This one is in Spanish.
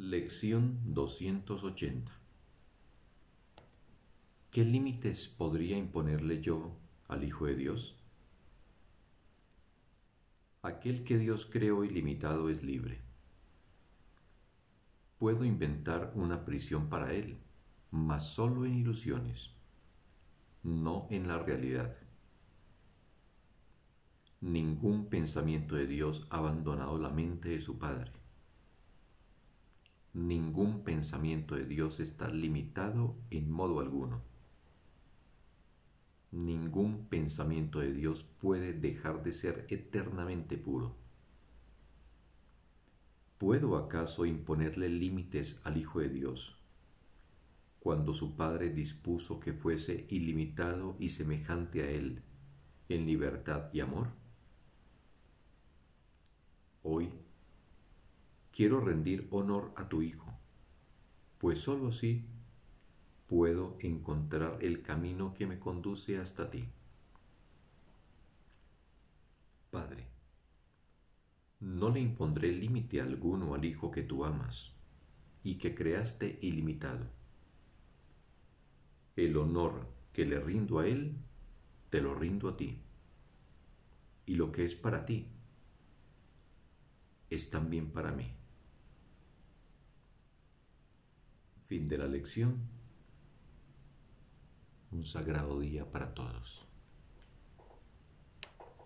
Lección 280 ¿Qué límites podría imponerle yo al Hijo de Dios? Aquel que Dios creó ilimitado es libre. Puedo inventar una prisión para Él, mas solo en ilusiones, no en la realidad. Ningún pensamiento de Dios ha abandonado la mente de su Padre. Ningún pensamiento de Dios está limitado en modo alguno. Ningún pensamiento de Dios puede dejar de ser eternamente puro. ¿Puedo acaso imponerle límites al Hijo de Dios cuando su Padre dispuso que fuese ilimitado y semejante a Él en libertad y amor? Quiero rendir honor a tu Hijo, pues sólo así puedo encontrar el camino que me conduce hasta ti. Padre, no le impondré límite alguno al Hijo que tú amas y que creaste ilimitado. El honor que le rindo a Él, te lo rindo a ti. Y lo que es para ti, es también para mí. Fin de la lección. Un sagrado día para todos.